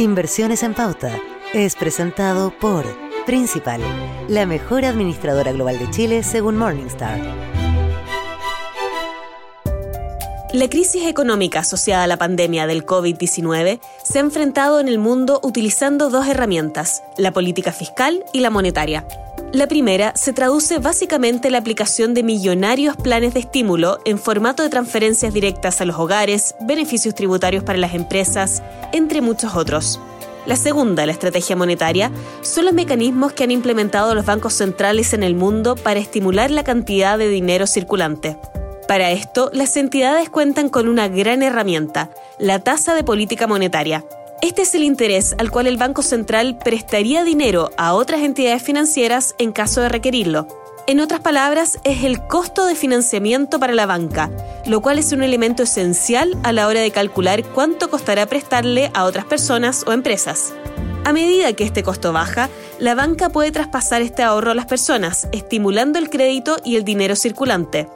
Inversiones en Pauta es presentado por Principal, la mejor administradora global de Chile según Morningstar. La crisis económica asociada a la pandemia del COVID-19 se ha enfrentado en el mundo utilizando dos herramientas, la política fiscal y la monetaria. La primera se traduce básicamente en la aplicación de millonarios planes de estímulo en formato de transferencias directas a los hogares, beneficios tributarios para las empresas, entre muchos otros. La segunda, la estrategia monetaria, son los mecanismos que han implementado los bancos centrales en el mundo para estimular la cantidad de dinero circulante. Para esto, las entidades cuentan con una gran herramienta, la tasa de política monetaria, este es el interés al cual el Banco Central prestaría dinero a otras entidades financieras en caso de requerirlo. En otras palabras, es el costo de financiamiento para la banca, lo cual es un elemento esencial a la hora de calcular cuánto costará prestarle a otras personas o empresas. A medida que este costo baja, la banca puede traspasar este ahorro a las personas, estimulando el crédito y el dinero circulante.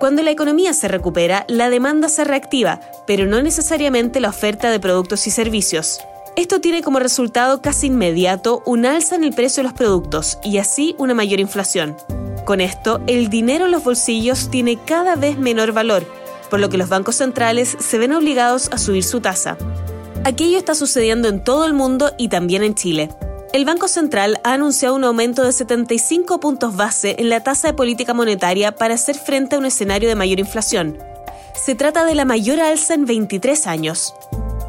Cuando la economía se recupera, la demanda se reactiva, pero no necesariamente la oferta de productos y servicios. Esto tiene como resultado casi inmediato un alza en el precio de los productos y así una mayor inflación. Con esto, el dinero en los bolsillos tiene cada vez menor valor, por lo que los bancos centrales se ven obligados a subir su tasa. Aquello está sucediendo en todo el mundo y también en Chile. El Banco Central ha anunciado un aumento de 75 puntos base en la tasa de política monetaria para hacer frente a un escenario de mayor inflación. Se trata de la mayor alza en 23 años.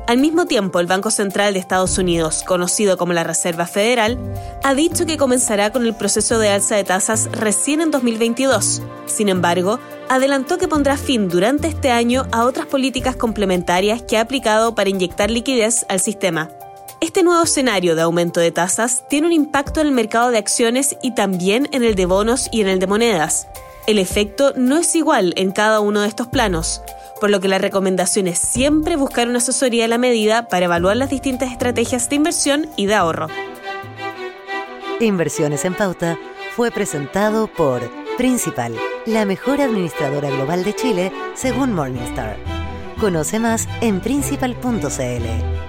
Al mismo tiempo, el Banco Central de Estados Unidos, conocido como la Reserva Federal, ha dicho que comenzará con el proceso de alza de tasas recién en 2022. Sin embargo, adelantó que pondrá fin durante este año a otras políticas complementarias que ha aplicado para inyectar liquidez al sistema. Este nuevo escenario de aumento de tasas tiene un impacto en el mercado de acciones y también en el de bonos y en el de monedas. El efecto no es igual en cada uno de estos planos, por lo que la recomendación es siempre buscar una asesoría a la medida para evaluar las distintas estrategias de inversión y de ahorro. Inversiones en Pauta fue presentado por Principal, la mejor administradora global de Chile según Morningstar. Conoce más en principal.cl.